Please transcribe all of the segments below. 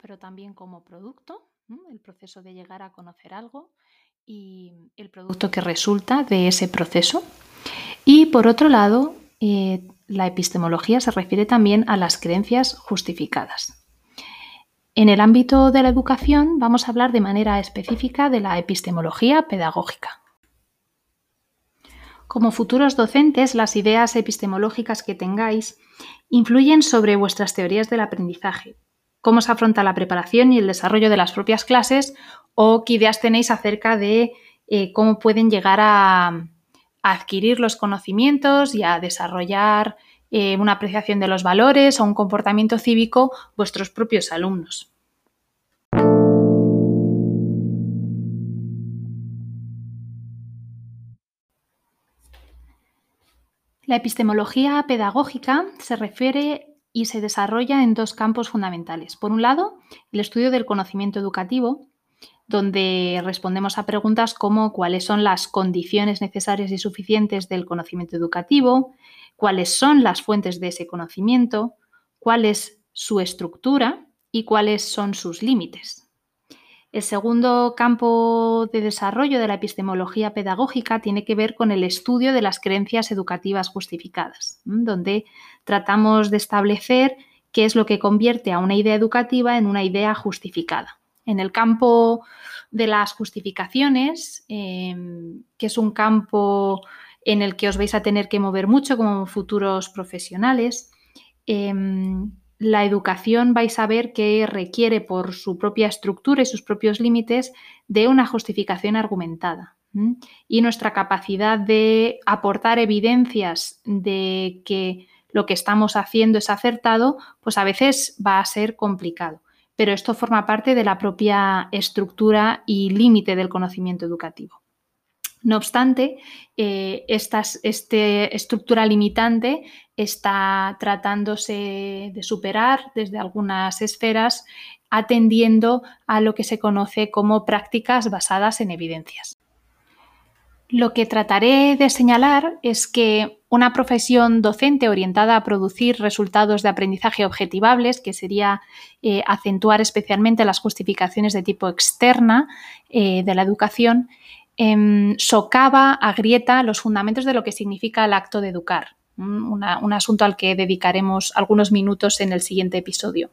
pero también como producto, el proceso de llegar a conocer algo y el producto que resulta de ese proceso. Y por otro lado, eh, la epistemología se refiere también a las creencias justificadas. En el ámbito de la educación vamos a hablar de manera específica de la epistemología pedagógica. Como futuros docentes, las ideas epistemológicas que tengáis influyen sobre vuestras teorías del aprendizaje, cómo se afronta la preparación y el desarrollo de las propias clases o qué ideas tenéis acerca de eh, cómo pueden llegar a, adquirir los conocimientos y a desarrollar eh, una apreciación de los valores o un comportamiento cívico vuestros propios alumnos. La epistemología pedagógica se refiere y se desarrolla en dos campos fundamentales. Por un lado, el estudio del conocimiento educativo, donde respondemos a preguntas como cuáles son las condiciones necesarias y suficientes del conocimiento educativo, cuáles son las fuentes de ese conocimiento, cuál es su estructura y cuáles son sus límites. El segundo campo de desarrollo de la epistemología pedagógica tiene que ver con el estudio de las creencias educativas justificadas, donde tratamos de establecer qué es lo que convierte a una idea educativa en una idea justificada. En el campo de las justificaciones, em, que es un campo en el que os vais a tener que mover mucho como futuros profesionales, em, la educación vais a ver que requiere por su propia estructura y sus propios límites de una justificación argumentada. Y nuestra capacidad de aportar evidencias de que lo que estamos haciendo es acertado, pues a veces va a ser complicado. Pero esto forma parte de la propia estructura y límite del conocimiento educativo. No obstante, eh, esta, estructura limitante está tratándose de superar desde algunas esferas, atendiendo a lo que se conoce como prácticas basadas en evidencias. Lo que trataré de señalar es que una profesión docente orientada a producir resultados de aprendizaje objetivables, que sería eh, acentuar especialmente las justificaciones de tipo externa eh, de la educación, Em, socava, agrieta los fundamentos de lo que significa el acto de educar, un asunto al que dedicaremos algunos minutos en el siguiente episodio.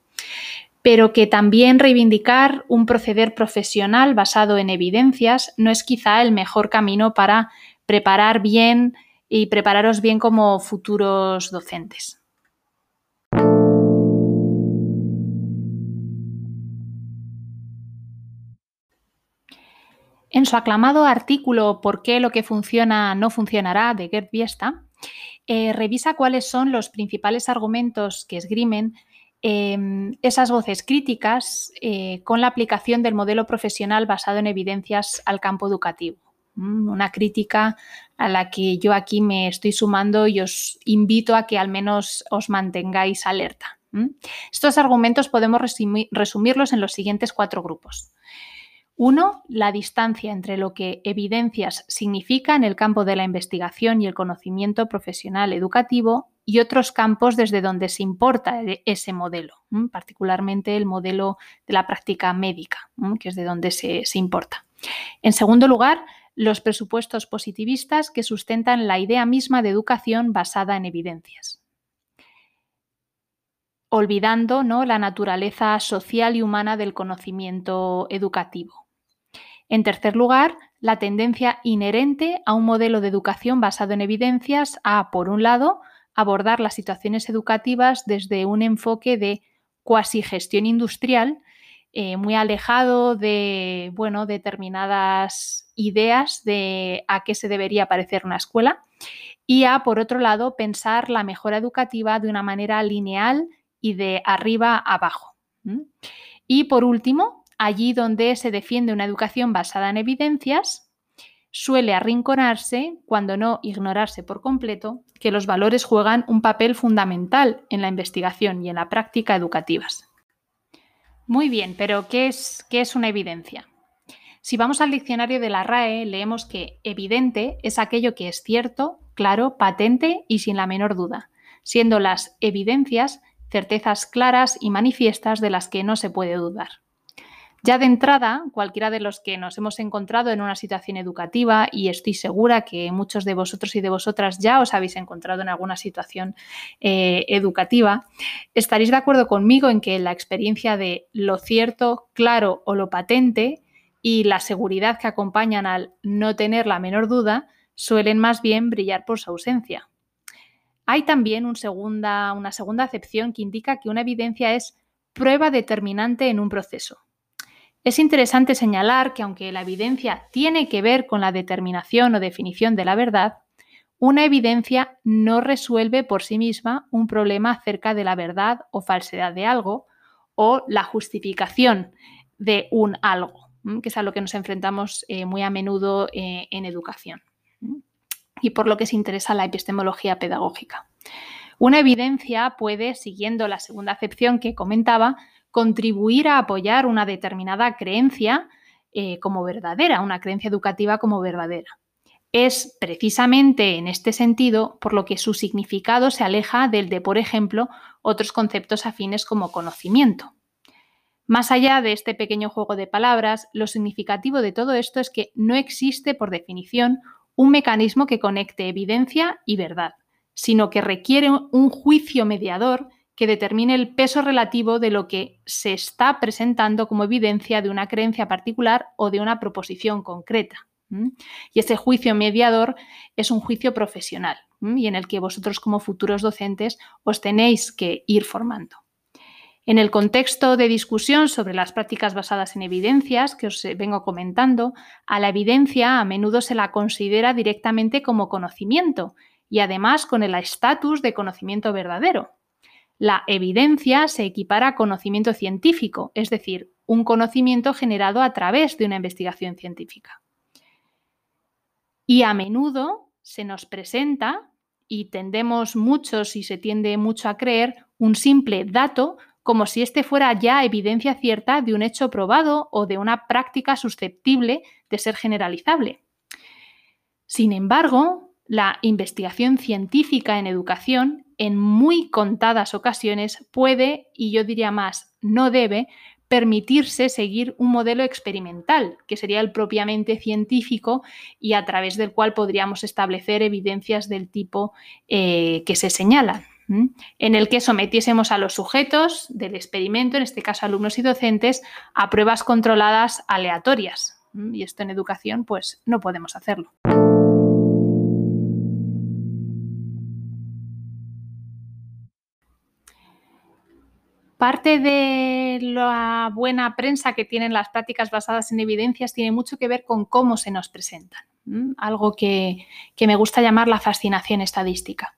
Pero que también reivindicar un proceder profesional basado en evidencias no es quizá el mejor camino para preparar bien y prepararos bien como futuros docentes. En su aclamado artículo ¿Por qué lo que funciona no funcionará? de Gerd Biesta, eh, revisa cuáles son los principales argumentos que esgrimen em, esas voces críticas eh, con la aplicación del modelo profesional basado en evidencias al campo educativo. Mm, una crítica a la que yo aquí me estoy sumando y os invito a que al menos os mantengáis alerta. Estos argumentos podemos resumirlos en los siguientes cuatro grupos. Uno, la distancia entre lo que evidencias significa en el campo de la investigación y el conocimiento profesional educativo y otros campos desde donde se importa e-, ese modelo, particularmente el modelo de la práctica médica, que es de donde se, se importa. En segundo lugar, los presupuestos positivistas que sustentan la idea misma de educación basada en evidencias olvidando ¿no? la naturaleza social y humana del conocimiento educativo. En tercer lugar, la tendencia inherente a un modelo de educación basado en evidencias a, por un lado, abordar las situaciones educativas desde un enfoque de cuasi gestión industrial, eh, muy alejado de bueno, determinadas ideas de a qué se debería parecer una escuela, y a, por otro lado, pensar la mejora educativa de una manera lineal y de arriba abajo. Y por último, allí donde se defiende una educación basada en evidencias, suele arrinconarse, cuando no ignorarse por completo, que los valores juegan un papel fundamental en la investigación y en la práctica educativas. Muy bien, pero ¿qué es, qué es una evidencia? Si vamos al diccionario de la RAE, leemos que evidente es aquello que es cierto, claro, patente y sin la menor duda, siendo las evidencias certezas claras y manifiestas de las que no se puede dudar. Ya de entrada, cualquiera de los que nos hemos encontrado en una situación educativa, y estoy segura que muchos de vosotros y de vosotras ya os habéis encontrado en alguna situación eh, educativa, estaréis de acuerdo conmigo en que la experiencia de lo cierto, claro o lo patente y la seguridad que acompañan al no tener la menor duda suelen más bien brillar por su ausencia. Hay también una segunda acepción que indica que una evidencia es prueba determinante en un proceso. Es interesante señalar que aunque la evidencia tiene que ver con la determinación o definición de la verdad, una evidencia no resuelve por sí misma un problema acerca de la verdad o falsedad de algo o la justificación de un algo, que es a lo que nos enfrentamos eh, muy a menudo eh, en educación y por lo que se interesa la epistemología pedagógica. Una evidencia puede, siguiendo la segunda acepción que comentaba, contribuir a apoyar una determinada creencia eh, como verdadera, una creencia educativa como verdadera. Es precisamente en este sentido por lo que su significado se aleja del de, por ejemplo, otros conceptos afines como conocimiento. Más allá de este pequeño juego de palabras, lo significativo de todo esto es que no existe, por definición, un mecanismo que conecte evidencia y verdad, sino que requiere un juicio mediador que determine el peso relativo de lo que se está presentando como evidencia de una creencia particular o de una proposición concreta. Y ese juicio mediador es un juicio profesional y en el que vosotros como futuros docentes os tenéis que ir formando. En el contexto de discusión sobre las prácticas basadas en evidencias que os vengo comentando, a la evidencia a menudo se la considera directamente como conocimiento y además con el estatus de conocimiento verdadero. La evidencia se equipara a conocimiento científico, es decir, un conocimiento generado a través de una investigación científica. Y a menudo se nos presenta, y tendemos muchos y se tiende mucho a creer, un simple dato como si este fuera ya evidencia cierta de un hecho probado o de una práctica susceptible de ser generalizable. Sin embargo, la investigación científica en educación en muy contadas ocasiones puede, y yo diría más, no debe, permitirse seguir un modelo experimental, que sería el propiamente científico y a través del cual podríamos establecer evidencias del tipo eh, que se señalan, en el que sometiésemos a los sujetos del experimento, en este caso alumnos y docentes, a pruebas controladas aleatorias. Y esto en educación, pues no podemos hacerlo. Parte de la buena prensa que tienen las prácticas basadas en evidencias tiene mucho que ver con cómo se nos presentan, algo que, me gusta llamar la fascinación estadística.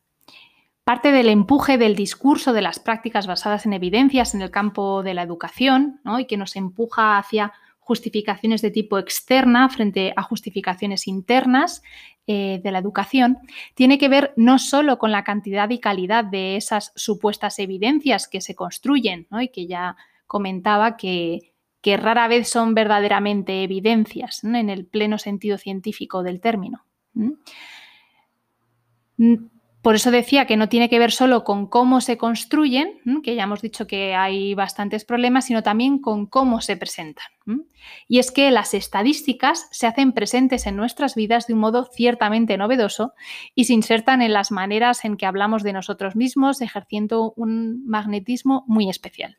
Parte del empuje del discurso de las prácticas basadas en evidencias en el campo de la educación y que nos empuja hacia justificaciones de tipo externa frente a justificaciones internas eh, de la educación, tiene que ver no solo con la cantidad y calidad de esas supuestas evidencias que se construyen, y que ya comentaba que, rara vez son verdaderamente evidencias en el pleno sentido científico del término. Por eso decía que no tiene que ver solo con cómo se construyen, que ya hemos dicho que hay bastantes problemas, sino también con cómo se presentan. Y es que las estadísticas se hacen presentes en nuestras vidas de un modo ciertamente novedoso y se insertan en las maneras en que hablamos de nosotros mismos, ejerciendo un magnetismo muy especial.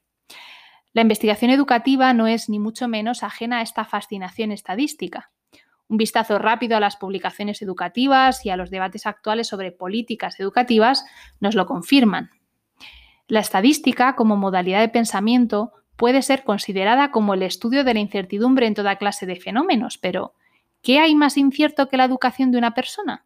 La investigación educativa no es ni mucho menos ajena a esta fascinación estadística. Un vistazo rápido a las publicaciones educativas y a los debates actuales sobre políticas educativas nos lo confirman. La estadística, como modalidad de pensamiento, puede ser considerada como el estudio de la incertidumbre en toda clase de fenómenos, pero ¿qué hay más incierto que la educación de una persona?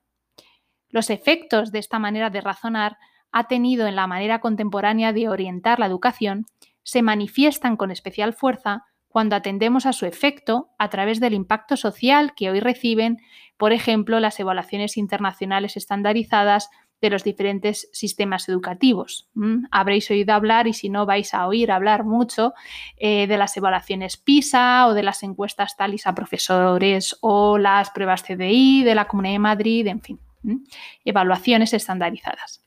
Los efectos de esta manera de razonar ha tenido en la manera contemporánea de orientar la educación se manifiestan con especial fuerza cuando atendemos a su efecto a través del impacto social que hoy reciben, por ejemplo, las evaluaciones internacionales estandarizadas de los diferentes sistemas educativos. Habréis oído hablar, y si no vais a oír hablar mucho, eh, de las evaluaciones PISA o de las encuestas TALIS a profesores o las pruebas CDI de la Comunidad de Madrid, en fin. evaluaciones estandarizadas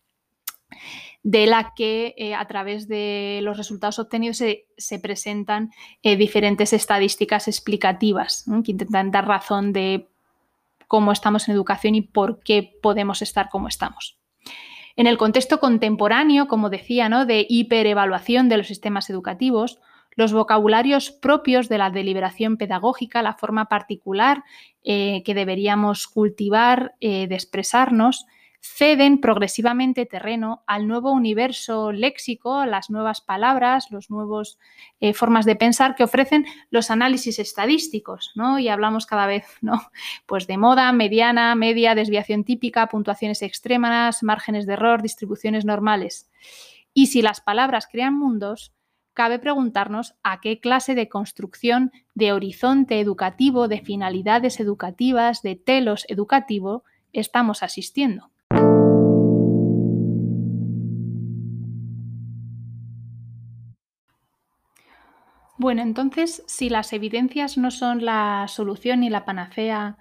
de la que eh, a través de los resultados obtenidos se, presentan eh, diferentes estadísticas explicativas que intentan dar razón de cómo estamos en educación y por qué podemos estar como estamos. En el contexto contemporáneo, como decía, ¿no? de hiperevaluación de los sistemas educativos, los vocabularios propios de la deliberación pedagógica, la forma particular eh, que deberíamos cultivar de expresarnos, ceden progresivamente terreno al nuevo universo léxico, las nuevas palabras, las nuevas eh, formas de pensar que ofrecen los análisis estadísticos, ¿no? Y hablamos cada vez, ¿no? Pues de moda, mediana, media, desviación típica, puntuaciones extremas, márgenes de error, distribuciones normales. Y si las palabras crean mundos, cabe preguntarnos a qué clase de construcción de horizonte educativo, de finalidades educativas, de telos educativo estamos asistiendo. Bueno, entonces, si las evidencias no son la solución ni la panacea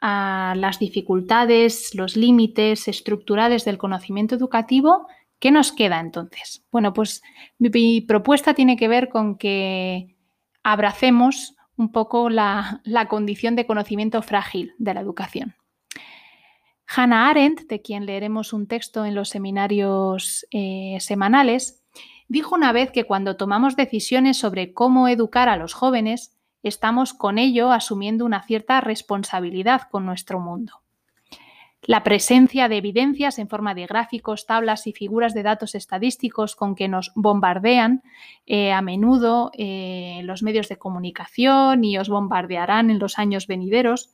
a las dificultades, los límites estructurales del conocimiento educativo, ¿qué nos queda entonces? Bueno, pues mi, propuesta tiene que ver con que abracemos un poco la, condición de conocimiento frágil de la educación. Hannah Arendt, de quien leeremos un texto en los seminarios eh, semanales, dijo una vez que cuando tomamos decisiones sobre cómo educar a los jóvenes, estamos con ello asumiendo una cierta responsabilidad con nuestro mundo. La presencia de evidencias en forma de gráficos, tablas y figuras de datos estadísticos con que nos bombardean eh, a menudo eh, los medios de comunicación y os bombardearán en los años venideros,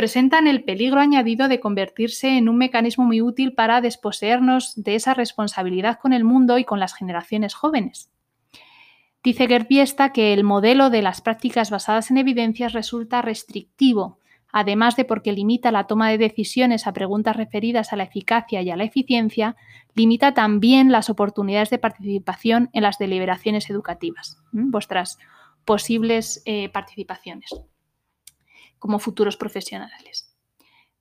presentan el peligro añadido de convertirse en un mecanismo muy útil para desposeernos de esa responsabilidad con el mundo y con las generaciones jóvenes. Dice Gerbiesta que el modelo de las prácticas basadas en evidencias resulta restrictivo, además de porque limita la toma de decisiones a preguntas referidas a la eficacia y a la eficiencia, limita también las oportunidades de participación en las deliberaciones educativas, vuestras posibles eh, participaciones como futuros profesionales.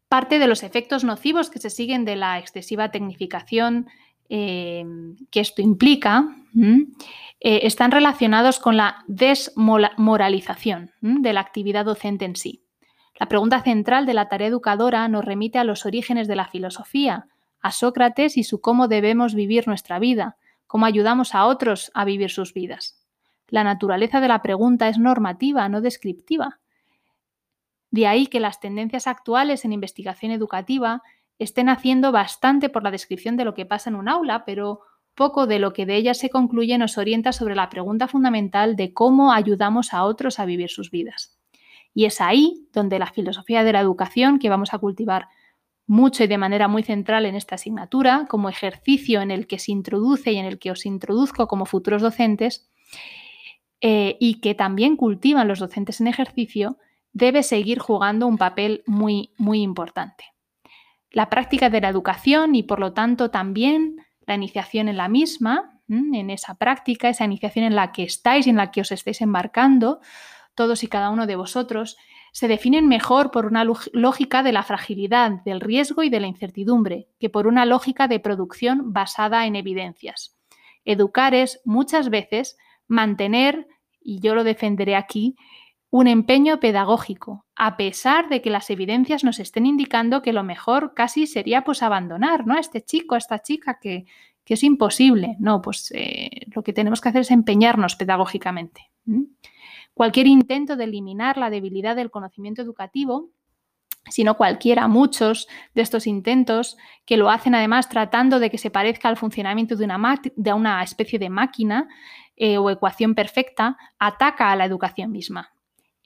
Parte de los efectos nocivos que se siguen de la excesiva tecnificación eh, que esto implica eh, están relacionados con la desmoralización de la actividad docente en sí. La pregunta central de la tarea educadora nos remite a los orígenes de la filosofía, a Sócrates y su cómo debemos vivir nuestra vida, cómo ayudamos a otros a vivir sus vidas. La naturaleza de la pregunta es normativa, no descriptiva. De ahí que las tendencias actuales en investigación educativa estén haciendo bastante por la descripción de lo que pasa en un aula, pero poco de lo que de ella se concluye nos orienta sobre la pregunta fundamental de cómo ayudamos a otros a vivir sus vidas. Y es ahí donde la filosofía de la educación, que vamos a cultivar mucho y de manera muy central en esta asignatura, como ejercicio en el que se introduce y en el que os introduzco como futuros docentes, eh, y que también cultivan los docentes en ejercicio, debe seguir jugando un papel muy, muy importante. La práctica de la educación y por lo tanto también la iniciación en la misma, en esa práctica, esa iniciación en la que estáis y en la que os estáis embarcando, todos y cada uno de vosotros, se definen mejor por una lógica de la fragilidad, del riesgo y de la incertidumbre, que por una lógica de producción basada en evidencias. Educar es muchas veces mantener, y yo lo defenderé aquí, un empeño pedagógico, a pesar de que las evidencias nos estén indicando que lo mejor casi sería pues abandonar ¿no? a este chico, a esta chica, que, es imposible. No, pues eh, lo que tenemos que hacer es empeñarnos pedagógicamente. Cualquier intento de eliminar la debilidad del conocimiento educativo sino cualquiera, muchos de estos intentos que lo hacen además tratando de que se parezca al funcionamiento de una, de una especie de máquina eh, o ecuación perfecta, ataca a la educación misma.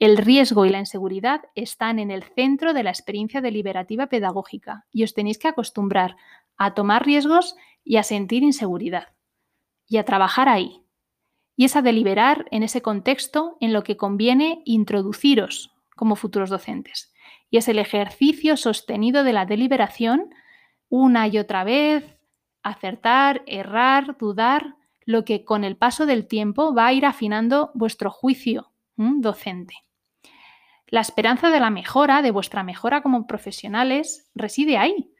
El riesgo y la inseguridad están en el centro de la experiencia deliberativa pedagógica y os tenéis que acostumbrar a tomar riesgos y a sentir inseguridad y a trabajar ahí. Y es a deliberar en ese contexto en lo que conviene introduciros como futuros docentes. Y es el ejercicio sostenido de la deliberación una y otra vez, acertar, errar, dudar, lo que con el paso del tiempo va a ir afinando vuestro juicio docente. La esperanza de la mejora, de vuestra mejora como profesionales, reside ahí,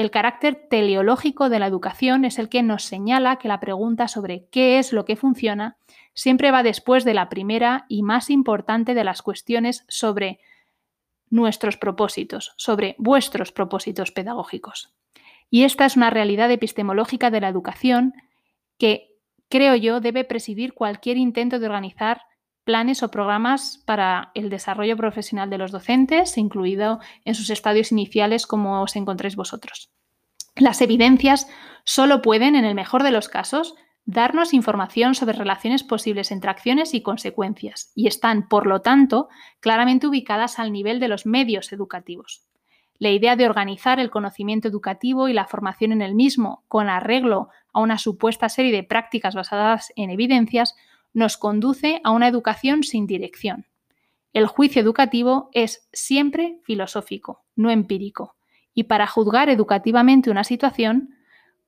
El carácter teleológico de la educación es el que nos señala que la pregunta sobre qué es lo que funciona siempre va después de la primera y más importante de las cuestiones sobre nuestros propósitos, sobre vuestros propósitos pedagógicos. Y esta es una realidad epistemológica de la educación que, creo yo, debe presidir cualquier intento de organizar planes o programas para el desarrollo profesional de los docentes, incluido en sus estadios iniciales como os encontréis vosotros. Las evidencias solo pueden, en el mejor de los casos, darnos información sobre relaciones posibles entre acciones y consecuencias, y están, por lo tanto, claramente ubicadas al nivel de los medios educativos. La idea de organizar el conocimiento educativo y la formación en el mismo con arreglo a una supuesta serie de prácticas basadas en evidencias nos conduce a una educación sin dirección. El juicio educativo es siempre filosófico, no empírico. Y para juzgar educativamente una situación,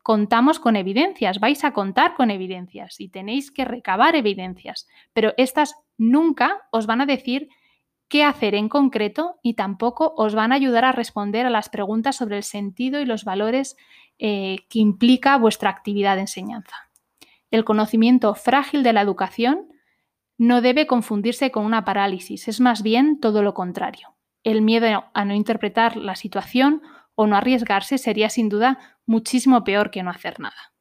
contamos con evidencias, vais a contar con evidencias y tenéis que recabar evidencias, pero estas nunca os van a decir qué hacer en concreto y tampoco os van a ayudar a responder a las preguntas sobre el sentido y los valores eh, que implica vuestra actividad de enseñanza. El conocimiento frágil de la educación no debe confundirse con una parálisis, es más bien todo lo contrario. El miedo a no interpretar la situación o no arriesgarse sería sin duda muchísimo peor que no hacer nada.